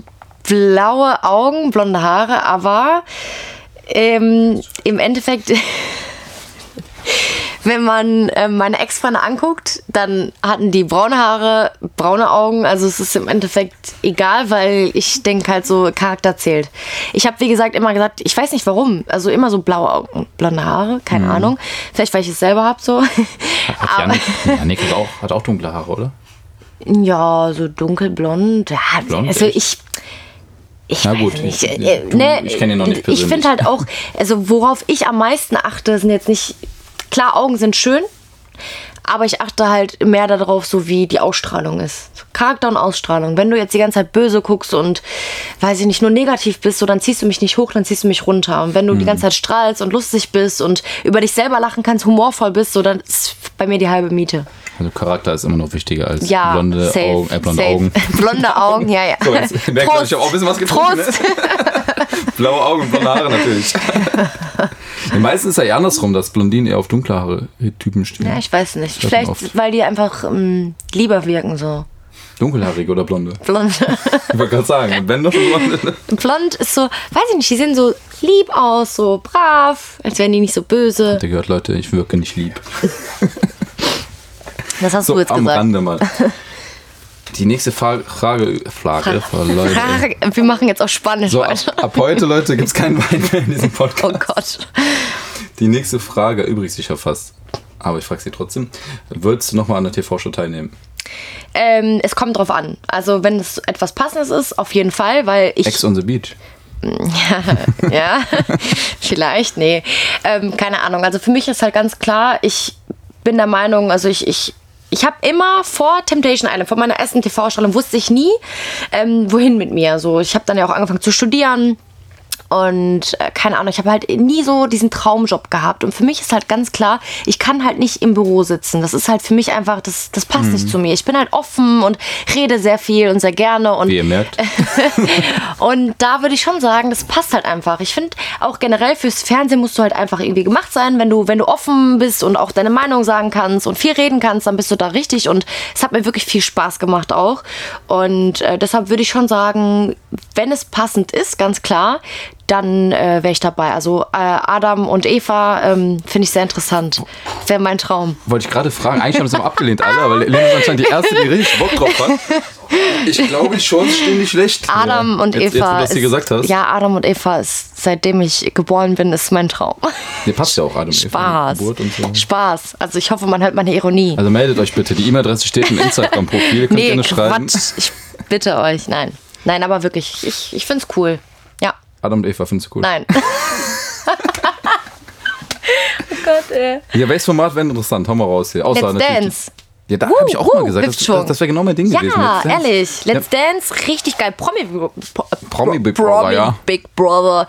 blaue Augen, blonde Haare, aber ähm, im Endeffekt, wenn man ähm, meine Ex-Freunde anguckt, dann hatten die braune Haare, braune Augen. Also es ist im Endeffekt egal, weil ich denke halt so, Charakter zählt. Ich habe, wie gesagt, immer gesagt, ich weiß nicht warum. Also immer so blaue Augen, blonde Haare, keine Ahnung. Vielleicht, weil ich es selber habe so. Hat Yannick, [laughs] Yannick hat, auch, hat auch dunkle Haare, oder? Ja, so dunkelblond. Ja, Blond, also echt? ich. Ich Na gut, nicht. ich- äh, ne, ich kenn ihn noch nicht Ich persönlich. finde halt auch, also worauf ich am meisten achte, sind jetzt nicht. Klar, Augen sind schön, aber ich achte halt mehr darauf, so wie die Ausstrahlung ist. Charakter und Ausstrahlung. Wenn du jetzt die ganze Zeit böse guckst und, weiß ich nicht, nur negativ bist, so dann ziehst du mich nicht hoch, dann ziehst du mich runter. Und wenn du die Mhm. ganze Zeit strahlst und lustig bist und über dich selber lachen kannst, humorvoll bist, so dann ist bei mir die halbe Miete. Also Charakter ist immer noch wichtiger als Ja, blonde, safe, Augen, äh, blonde safe. Augen. [laughs] Blonde Augen, ja, ja. [laughs] So, jetzt merkt ihr, ich habe auch ein bisschen was getrunken. Ne? [laughs] Blaue Augen und blonde Haare natürlich. [laughs] ja, meistens ist ja eher andersrum, dass Blondinen eher auf dunkle Haare Typen stehen. Ja, ich weiß nicht. man Vielleicht, oft. weil die einfach ähm, lieber wirken, so. Dunkelhaarige oder blonde? Blond. [laughs] Ich wollte gerade sagen, wenn doch blonde. [laughs] Blond ist so, weiß ich nicht, die sehen so lieb aus, so brav, als wären die nicht so böse. Der gehört, Leute, ich wirke nicht lieb. Das hast So, du jetzt am gesagt. Rande mal. Die nächste Frage, Frage, Frage, Leute. Frage, wir machen jetzt auch Spanisch So, ab, weiter. ab heute, Leute, gibt es keinen Wein mehr in diesem Oh Podcast. Gott. Die nächste Frage erübrigt sich ja fast. Aber ich frage sie trotzdem. Würdest du nochmal an der TV-Show teilnehmen? Ähm, es kommt drauf an. Also, wenn es etwas Passendes ist, auf jeden Fall, weil ich. Ex on the Beach. [laughs] ja, vielleicht, nee. Ähm, keine Ahnung. Also für mich ist halt ganz klar, ich bin der Meinung, also ich, ich, ich habe immer vor Temptation Island, vor meiner ersten TV-Strahlung, wusste ich nie, ähm, wohin mit mir. So, ich habe dann ja auch angefangen zu studieren. Und äh, keine Ahnung, ich habe halt nie so diesen Traumjob gehabt. Und für mich ist halt ganz klar, ich kann halt nicht im Büro sitzen. Das ist halt für mich einfach, das, das passt Mhm. nicht zu mir. Ich bin halt offen und rede sehr viel und sehr gerne. Und Wie ihr merkt. [laughs] und da würde ich schon sagen, das passt halt einfach. Ich finde auch generell fürs Fernsehen musst du halt einfach irgendwie gemacht sein. Wenn du, wenn du offen bist und auch deine Meinung sagen kannst und viel reden kannst, dann bist du da richtig. Und es hat mir wirklich viel Spaß gemacht auch. Und äh, deshalb würde ich schon sagen, wenn es passend ist, ganz klar, dann äh, wäre ich dabei. Also äh, Adam und Eva ähm, finde ich sehr interessant. Wäre mein Traum. Wollte ich gerade fragen. Eigentlich haben sie aber abgelehnt, alle, weil Lena ist anscheinend die erste, die richtig Bock drauf hat. Ich glaube, die Chancen stehen nicht schlecht. Adam Ja. und jetzt, Jetzt, Eva. hier ist- gesagt hast. Ja, Adam und Eva ist, seitdem ich geboren bin, ist mein Traum. Nee, passt ja auch Adam und Eva. Spaß. Und so. Spaß. Also ich hoffe, man hört meine Ironie. Also meldet euch bitte. Die E-Mail-Adresse steht im Instagram-Profil. Könnt nee, gerne schreiben. Quatsch. Ich bitte euch. Nein. Nein, aber wirklich. Ich, ich finde es cool. Ja. Adam und Eva findest du cool. Nein. [laughs] Gott, ey. Ja, welches Format wäre interessant? Hau mal raus hier. Außer Let's Dance. Ja, da Wuh, habe ich auch wuh, mal gesagt, das, das, das wäre genau mein Ding Ja, gewesen. Let's Dance. ehrlich. Let's Dance, richtig geil. Promi, Promi Big Brother, ja. Big Brother.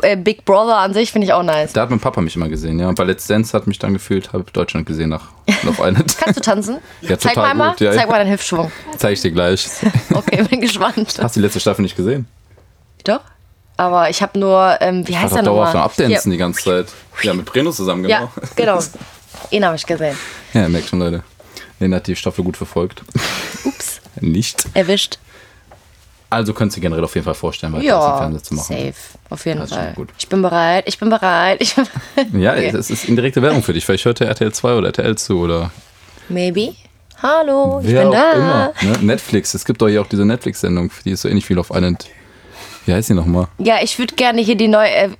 Äh, Big Brother an sich finde ich auch nice. Da hat mein Papa mich immer gesehen, ja. Und bei Let's Dance hat mich dann gefühlt, habe Deutschland gesehen nach Love Island. [laughs] Kannst du tanzen? Ja, Zeig mal, gut, ja. Zeig mal deinen Hüftschwung. Zeig ich dir gleich. Okay, bin gespannt. Hast du die letzte Staffel nicht gesehen? Doch. Aber ich habe nur, ähm, wie Ich heißt war der doch dauerhaft am nochmal? Abdancen die ganze Zeit. Ja, mit Breno zusammen, Ja, genau. genau. [laughs] Ihn habe ich gesehen. Ja, merkt schon, Leute. Lena hat die Staffel gut verfolgt. Ups, [laughs] Nicht. erwischt. Also könntest du generell auf jeden Fall vorstellen, weiter was im Ja, Fernsehen zu machen. safe. Auf jeden Das schon Fall. Ich bin bereit, ich bin bereit. Ich Ja, Okay. es ist indirekte Werbung für dich. Vielleicht hört der RTL 2 oder RTL zu oder Maybe. Hallo, ich wer bin auch da. immer. Ne? Netflix. Es gibt doch hier auch diese Netflix-Sendung, die ist so ähnlich wie Love Island. Wie heißt sie nochmal? Ja, ich würde gerne hier die neue. Äh,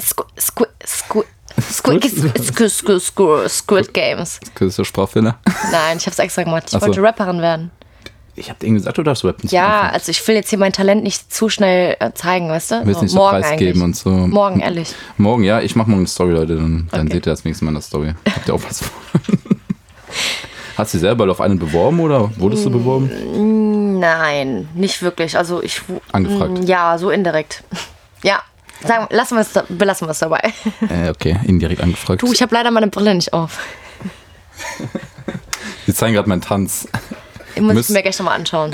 Squ Squ Squ Squid, Squid, Squid, Games. Ist das Sprachfehler? Nein, ich habe es extra gemacht. Ich Ach wollte. Rapperin werden. Ich habe irgendwie gesagt, du darfst rappen. Ja, anfangen. also ich will jetzt hier mein Talent nicht zu schnell zeigen, weißt du? Willst nicht morgen so preisgeben und so. Morgen, ehrlich. Morgen, ja. Ich mache morgen eine Story, Leute. Dann, dann seht ihr das nächste Mal in der Story. Habt ihr auch was vor? Hast du dich selber auf einen beworben oder wurdest du beworben? Nein, nicht wirklich. Also ich. Angefragt. Mm, Ja, so indirekt. [laughs] Ja. Sagen, lassen wir es, belassen wir es dabei. [laughs] Äh, okay, indirekt angefragt. Du, ich habe leider meine Brille nicht auf. [laughs] Wir zeigen gerade meinen Tanz. Ich muss Müsst- ich mir gleich nochmal anschauen.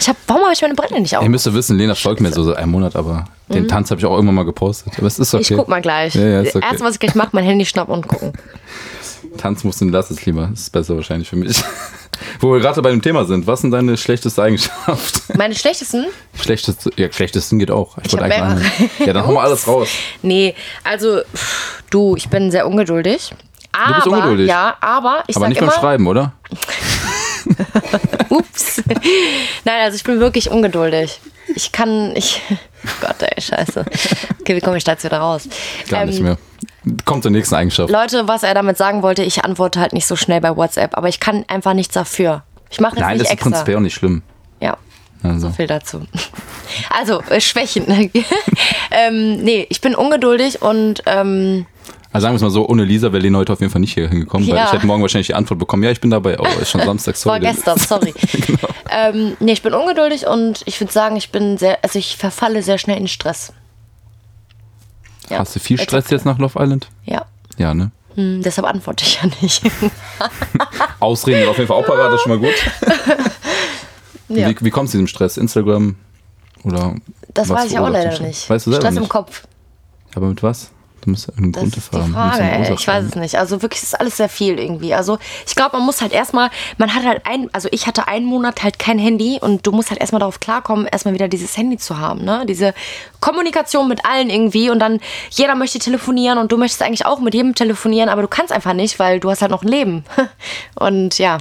ich hab, warum habe ich meine Brille nicht auf? Ihr müsst wissen, Lena folgt mir so seit einem Monat, aber den Tanz habe ich auch irgendwann mal gepostet. Aber es ist okay. Mhm. Ich guck mal gleich. Ja, ja, okay. Erst, was ich gleich mache, mein Handy schnappen und gucken. Tanz musst du lass es lieber. Das ist besser wahrscheinlich für mich. [laughs] Wo wir gerade bei dem Thema sind, was sind deine schlechteste Eigenschaft? [laughs] Meine schlechtesten? Schlechteste, ja, schlechtesten geht auch. Ich, Ich wollte eigentlich. Ja, dann hau mal alles [laughs] raus. Nee, also pff, du, ich bin sehr ungeduldig. Aber, bist ungeduldig? Ja, aber ich Aber sag nicht immer, beim Schreiben, oder? ups. Nein, also ich bin wirklich ungeduldig. Ich kann, ich, Gott ey, scheiße. Okay, wie komme ich da jetzt wieder raus? Gar Ähm, nicht mehr. Kommt zur nächsten Eigenschaft. Leute, was er damit sagen wollte, ich antworte halt nicht so schnell bei WhatsApp, aber ich kann einfach nichts dafür. Ich mache das Nein, nicht das ist extra. prinzipiell auch nicht schlimm. Ja. Also. So viel dazu. [laughs] Also, äh, Schwächen. [laughs] ähm, nee, ich bin ungeduldig und ähm, Also sagen wir es mal so, ohne Lisa wäre Lena heute auf jeden Fall nicht hier hingekommen, weil Ja. ich hätte morgen wahrscheinlich die Antwort bekommen, ja, ich bin dabei, aber ist schon Samstag, war sorry. gestern, sorry. [laughs] Genau. ähm, nee, ich bin ungeduldig und ich würde sagen, ich bin sehr, also ich verfalle sehr schnell in Stress. Ja, Hast du viel Stress jetzt nach Love Island? Ja. Ja, ne? Hm, deshalb antworte ich ja nicht. [laughs] Ausreden auf jeden Fall auch parat, das ist schon mal gut. [laughs] ja. Wie, wie kommst du zu diesem Stress? Instagram? Oder Das was weiß ich auch leider nicht. Weißt du selber Stress nicht? im Kopf. Aber mit was? Ja irgendeinen Das Grund ist dafür die haben. Frage, ey. Ich weiß es nicht. Also wirklich, es ist alles sehr viel irgendwie. Also ich glaube, man muss halt erstmal, man hat halt ein, also ich hatte einen Monat halt kein Handy und du musst halt erstmal darauf klarkommen, erstmal wieder dieses Handy zu haben, ne? Diese Kommunikation mit allen irgendwie und dann jeder möchte telefonieren und du möchtest eigentlich auch mit jedem telefonieren, aber du kannst einfach nicht, weil du hast halt noch ein Leben. [laughs] Und ja,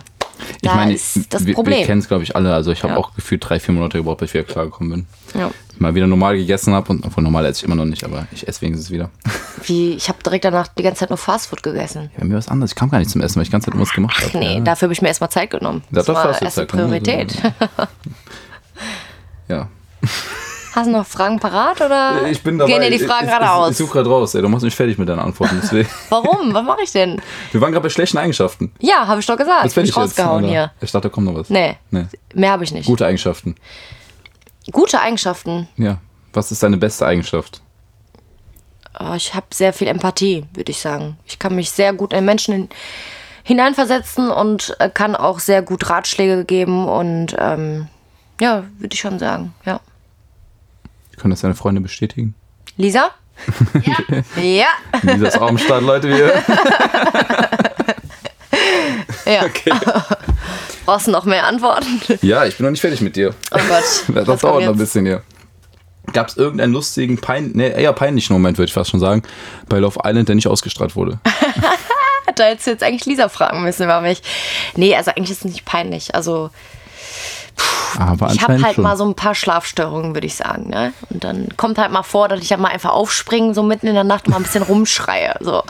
Ich da meine, ist das wir, wir Problem. kennen es, glaube ich, alle. Also ich habe Ja. auch gefühlt drei, vier Monate gebraucht, bis ich wieder klargekommen bin. ja. Mal wieder normal gegessen habe und von normal esse ich immer noch nicht, aber ich esse wenigstens wieder. Wie, ich habe direkt danach die ganze Zeit nur Fastfood gegessen. Ja, mir was anderes. Ich kam gar nicht zum Essen, weil ich die ganze Zeit irgendwas gemacht habe. Nee, ja. dafür habe ich mir erstmal Zeit genommen. Das doch, war erste. Priorität. [laughs] ja. Hast du noch Fragen parat oder Ich bin dabei. gehen dir die Fragen ich, gerade ich? Ich suche gerade raus, ey. Du machst mich fertig mit deinen Antworten. Deswegen. [laughs] Warum? Was mache ich denn? Wir waren gerade bei schlechten Eigenschaften. Ja, habe ich doch gesagt. Was Hab fände ich jetzt? rausgehauen oder? hier. Ich dachte, da kommt noch was. Nee, Nee. mehr habe ich nicht. Gute Eigenschaften. Gute Eigenschaften. Ja. Was ist deine beste Eigenschaft? Oh, ich habe sehr viel Empathie, würde ich sagen. Ich kann mich sehr gut in Menschen hin hineinversetzen und äh, kann auch sehr gut Ratschläge geben und ähm, ja, würde ich schon sagen. Ja. Können das deine Freunde bestätigen? Lisa? Ja. ja. Lisa ist auch am Start, Leute. Wir. Ja. Okay. [laughs] Brauchst du noch mehr Antworten? Ja, ich bin noch nicht fertig mit dir. Oh Gott. [laughs] Das Was dauert noch ein bisschen hier. Gab es irgendeinen lustigen, pein nee, eher peinlichen Moment, würde ich fast schon sagen, bei Love Island, der nicht ausgestrahlt wurde? [laughs] Da hättest du jetzt eigentlich Lisa fragen müssen über mich. Nee, also eigentlich ist es nicht peinlich. Also, Aber ich habe halt schon. mal so ein paar Schlafstörungen, würde ich sagen. Ne? Und dann kommt halt mal vor, dass ich halt mal einfach aufspringe, so mitten in der Nacht und mal ein bisschen rumschreie. So.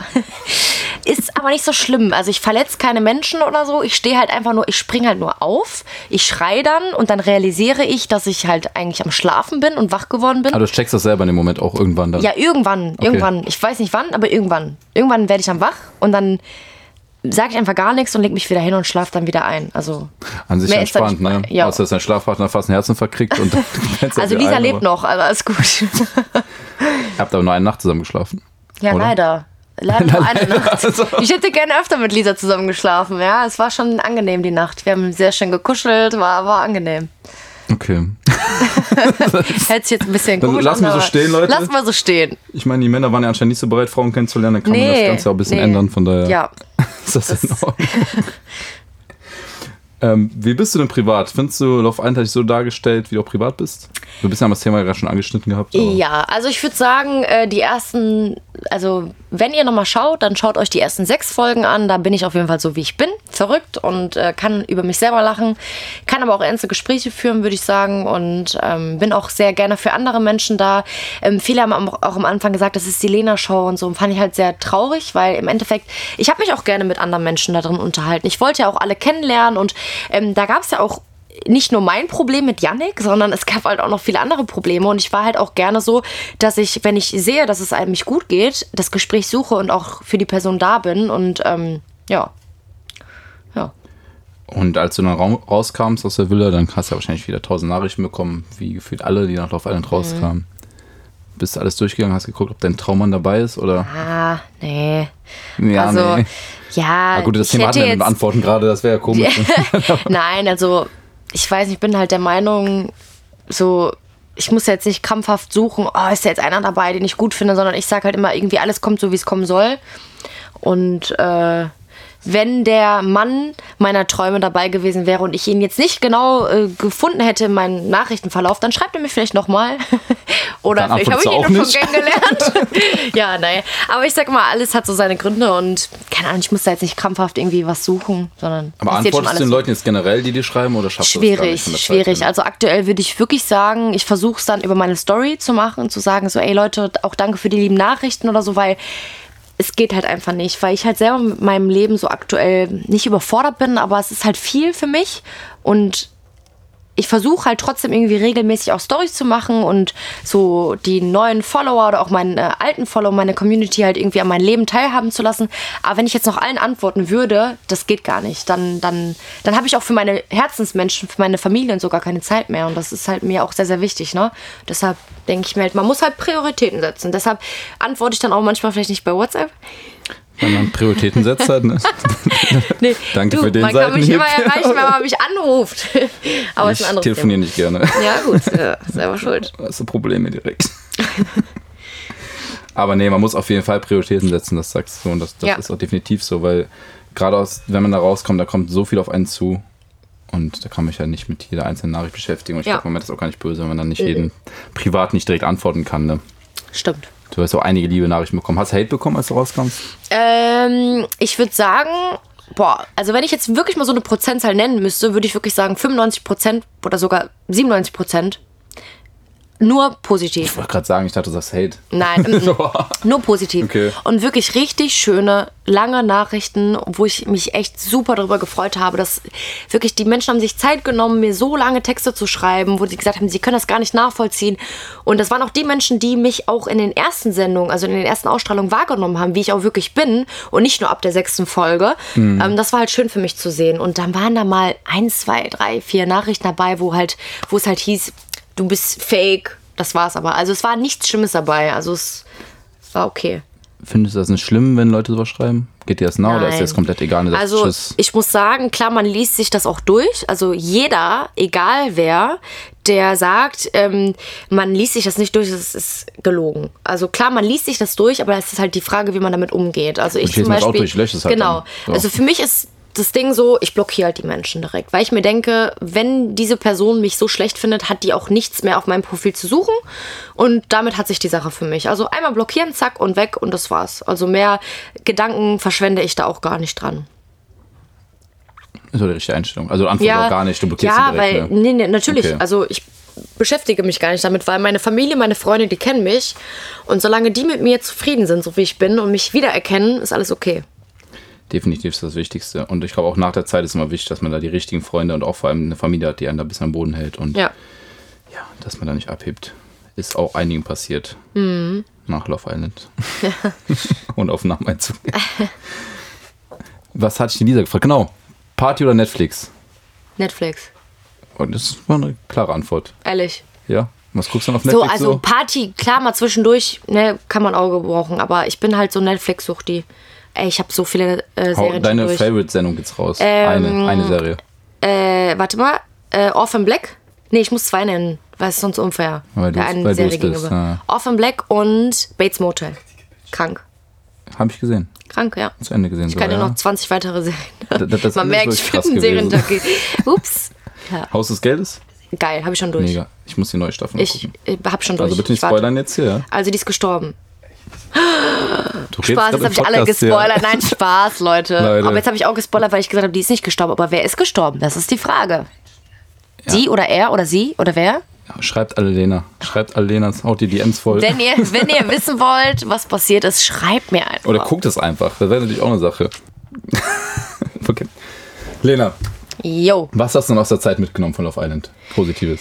[laughs] Ist aber nicht so schlimm. Also ich verletze keine Menschen oder so. Ich stehe halt einfach nur, ich springe halt nur auf, ich schreie dann und dann realisiere ich, dass ich halt eigentlich am Schlafen bin und wach geworden bin. Aber du checkst das selber in dem Moment auch irgendwann dann. Ja, irgendwann, irgendwann. Ich weiß nicht wann, aber irgendwann. Irgendwann werde ich dann wach und dann sage ich einfach gar nichts und leg mich wieder hin und schlafe dann wieder ein. Also An sich entspannt, ne? Ja. Außer dass dein Schlafpartner fast einen Herzinfarkt kriegt und dann [laughs] Also Lisa ein, lebt aber- noch, also alles gut. Ihr [laughs] habt aber nur eine Nacht zusammen geschlafen. Ja, Oder? leider. Leider nur eine [laughs] Nacht. Also. Ich hätte gerne öfter mit Lisa zusammen geschlafen. Ja, es war schon angenehm die Nacht. Wir haben sehr schön gekuschelt, war, war angenehm. Okay. [laughs] Hält sich jetzt ein bisschen komisch wir an, so stehen, Leute. Lassen wir so stehen. Ich meine, die Männer waren ja anscheinend nicht so bereit, Frauen kennenzulernen. Dann kann man das Nee, Ganze auch ein bisschen nee. ändern. Von daher Ja. [laughs] ist das, in Ordnung. [laughs] ähm, wie bist du denn privat? Findest du Love Island so dargestellt, wie du auch privat bist? Du bist ja das Thema gerade schon angeschnitten gehabt. Ja, also ich würde sagen, äh, die ersten, also wenn ihr nochmal schaut, dann schaut euch die ersten sechs Folgen an. Da bin ich auf jeden Fall so, wie ich bin, verrückt und äh, kann über mich selber lachen, kann aber auch ernste Gespräche führen, würde ich sagen und ähm, bin auch sehr gerne für andere Menschen da. Ähm, viele haben auch am Anfang gesagt, das ist die Lena-Show und so. Und fand ich halt sehr traurig, weil im Endeffekt, ich habe mich auch gerne mit anderen Menschen da drin unterhalten. Ich wollte ja auch alle kennenlernen und ähm, da gab es ja auch nicht nur mein Problem mit Yannick, sondern es gab halt auch noch viele andere Probleme. Und ich war halt auch gerne so, dass ich, wenn ich sehe, dass es einem nicht gut geht, das Gespräch suche und auch für die Person da bin. Und ähm, ja. Ja. Und als du dann raum- rauskam aus der Villa, dann hast du ja wahrscheinlich wieder tausend Nachrichten bekommen, wie gefühlt alle, die nach Love Island rauskamen. Bist du alles durchgegangen, hast geguckt, ob dein Traummann dabei ist oder? Ah, nee. Ja, also, nee. ja. Ah, gut, das Thema hatten wir mit Antworten gerade, das wäre ja komisch. [laughs] Nein, also ich weiß nicht, ich bin halt der Meinung, so, ich muss jetzt nicht krampfhaft suchen, oh, ist da jetzt einer dabei, den ich gut finde, sondern ich sage halt immer, irgendwie alles kommt so, wie es kommen soll. Und äh, wenn der Mann meiner Träume dabei gewesen wäre und ich ihn jetzt nicht genau äh, gefunden hätte in meinem Nachrichtenverlauf, dann schreibt er mich vielleicht nochmal. [laughs] Oder Dann vielleicht habe ich ihn auch schon kennengelernt. [laughs] [laughs] ja, nein. Aber ich sag mal, alles hat so seine Gründe und keine Ahnung, ich muss da jetzt nicht krampfhaft irgendwie was suchen, sondern Aber antwortest du den. Leuten jetzt generell, die dir schreiben, oder schaffst du das gar Schwierig, nicht schwierig. Also aktuell würde ich wirklich sagen, ich versuche es dann über meine Story zu machen, zu sagen so, ey Leute, auch danke für die lieben Nachrichten oder so, weil es geht halt einfach nicht, weil ich halt selber mit meinem Leben so aktuell nicht überfordert bin, aber es ist halt viel für mich und ich versuche halt trotzdem irgendwie regelmäßig auch Stories zu machen und so die neuen Follower oder auch meinen äh, alten Follower, meine Community halt irgendwie an meinem Leben teilhaben zu lassen. Aber wenn ich jetzt noch allen antworten würde, das geht gar nicht. Dann, dann, dann habe ich auch für meine Herzensmenschen, für meine Familie und so gar keine Zeit mehr. Und das ist halt mir auch sehr, sehr wichtig. Ne? Deshalb denke ich mir halt, man muss halt Prioritäten setzen. Deshalb antworte ich dann auch manchmal vielleicht nicht bei WhatsApp. Wenn man Prioritäten setzt halt, ne? [laughs] Nee, Danke du, für den Man kann mich immer erreichen, wenn man mich anruft. [laughs] Aber Ich ist ein anderes telefoniere nicht gerne. Ja, gut, ja, selber [laughs] schuld. Da hast du Probleme direkt. Aber nee, man muss auf jeden Fall Prioritäten setzen, das sagst du. Und das, das Ja. ist auch definitiv so, weil gerade aus, wenn man da rauskommt, da kommt so viel auf einen zu. Und da kann man sich ja nicht mit jeder einzelnen Nachricht beschäftigen. Und ich Ja. glaube, man meint das auch gar nicht böse, wenn man dann nicht jeden privat nicht direkt antworten kann. Ne? Stimmt. Du hast auch einige liebe Nachrichten bekommen. Hast du Hate bekommen, als du rauskommst? Ähm, ich würde sagen, boah, also wenn ich jetzt wirklich mal so eine Prozentzahl nennen müsste, würde ich wirklich sagen 95 Prozent oder sogar 97 Prozent nur positiv. Ich wollte gerade sagen, ich dachte, du sagst Hate. Nein, [laughs] mm, mm. nur positiv. Okay. Und wirklich richtig schöne, lange Nachrichten, wo ich mich echt super darüber gefreut habe, dass wirklich die Menschen haben sich Zeit genommen, mir so lange Texte zu schreiben, wo sie gesagt haben, sie können das gar nicht nachvollziehen. Und das waren auch die Menschen, die mich auch in den ersten Sendungen, also in den ersten Ausstrahlungen wahrgenommen haben, wie ich auch wirklich bin und nicht nur ab der sechsten Folge. Ähm, das war halt schön für mich zu sehen. Und dann waren da mal ein, zwei, drei, vier Nachrichten dabei, wo halt, wo es halt hieß, du bist fake. Das war's aber. Also es war nichts Schlimmes dabei. Also es war okay. Findest du das nicht schlimm, wenn Leute sowas schreiben? Geht dir das nah oder ist dir das komplett egal? Sagst, Also Tschüss. ich muss sagen, klar, man liest sich das auch durch. Also jeder, egal wer, der sagt, ähm, man liest sich das nicht durch, das ist gelogen. Also klar, man liest sich das durch, aber es ist halt die Frage, wie man damit umgeht. Also ich, Ich zum das auch Beispiel, durch, ich lösche es halt genau. dann. So. Also für mich ist das Ding so, ich blockiere halt die Menschen direkt, weil ich mir denke, wenn diese Person mich so schlecht findet, hat die auch nichts mehr auf meinem Profil zu suchen und damit hat sich die Sache für mich. Also einmal blockieren, zack und weg und das war's. Also mehr Gedanken verschwende ich da auch gar nicht dran. Ist doch die richtige Einstellung. Also antwort auch gar nicht, du blockierst ja, direkt. weil, ne? nee, nee, natürlich. Okay. Also ich beschäftige mich gar nicht damit, weil meine Familie, meine Freunde, die kennen mich. Und solange die mit mir zufrieden sind, so wie ich bin und mich wiedererkennen, ist alles okay. Definitiv ist das Wichtigste. Und ich glaube auch nach der Zeit ist immer wichtig, dass man da die richtigen Freunde und auch vor allem eine Familie hat, die einen da bisschen am Boden hält. Und Ja. ja, dass man da nicht abhebt. Ist auch einigen passiert. Mhm. Nach Love Island. [laughs] [laughs] und auf Nachmeinzug. Was hatte ich die Lisa gefragt? Genau. Party oder Netflix? Netflix. Und das war eine klare Antwort. Ehrlich. Ja. Was guckst du noch auf So, Netflix? also Party, klar, mal zwischendurch, ne, kann man Auge brauchen, aber ich bin halt so Netflix-Suchti. Ey, ich habe so viele äh, Hau, Serien deine. Favorite-Sendung geht's raus. Ähm, eine, eine Serie. Äh, warte mal, äh, Orphan Black? Nee, ich muss zwei nennen, weil es sonst unfair Weil der einen Serie gegenüber. ja. Orphan Black und Bates Motel. Krank. Habe ich gesehen. Krank, ja. Zu Ende gesehen. Ich kann ja. noch 20 weitere Serien. [laughs] Das- das Man merkt, ich bin ein. Serienjunkie. Ups. Haus des Geldes? Geil, habe ich schon durch. Mega. Ich muss die neue Staffel Ich gucken. äh, hab schon durch. Also bitte nicht spoilern jetzt hier. ja? Also die ist gestorben. Du Spaß, jetzt habe ich alle gespoilert. Nein, [laughs] Spaß, Leute. Leute. Aber jetzt habe ich auch gespoilert, weil ich gesagt habe, die ist nicht gestorben. Aber wer ist gestorben? Das ist die Frage. Sie oder er oder sie oder wer? Ja, schreibt alle Lena. Schreibt alle Lena, haut die DMs voll. Wenn ihr, wenn ihr [laughs] wissen wollt, was passiert ist, schreibt mir einfach. Oder guckt es einfach. Das wäre natürlich auch eine Sache. [laughs] okay. Lena, Yo. was hast du noch aus der Zeit mitgenommen von Love Island? Positives.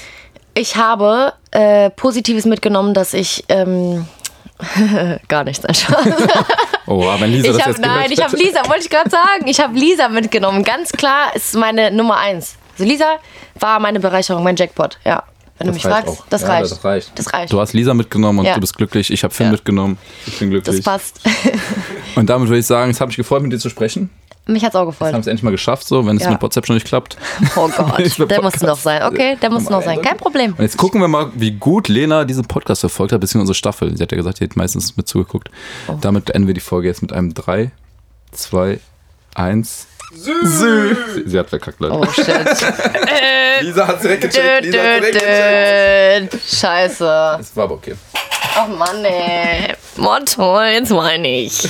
Ich habe äh, Positives mitgenommen, dass ich ähm, [laughs] gar nichts anschaue. [laughs] Oh, wenn Lisa Ich das habe jetzt nein, ich habe. Lisa, wollte ich gerade sagen, ich habe Lisa mitgenommen. Ganz klar ist meine Nummer eins. Also Lisa war meine Bereicherung, mein Jackpot. Ja, wenn du Das mich reicht fragst, auch. das Ja, reicht. das reicht. Das reicht. Du hast Lisa mitgenommen und Ja. du bist glücklich. Ich habe Finn Ja. mitgenommen. Ich bin glücklich. Das passt. Und damit würde ich sagen, es hat mich gefreut, mit dir zu sprechen. Mich hat's auch Wir gefreut. haben es endlich mal geschafft, so, wenn es Ja. mit WhatsApp schon nicht klappt. [laughs] Oh Gott, [laughs] der muss noch sein. Okay, der muss noch sein. Kein Problem. Und jetzt gucken wir mal, wie gut Lena diesen Podcast verfolgt hat, beziehungsweise unsere Staffel. Sie hat ja gesagt, sie hat meistens mit zugeguckt. Oh. Damit enden wir die Folge jetzt mit einem 3, 2, 1. Sü. Sie, sie hat verkackt, Leute. Oh shit. [laughs] Lisa hat direkt Dö, dö, dö. Scheiße. Es war aber okay. Oh Mann, ey. Motto, jetzt meine ich.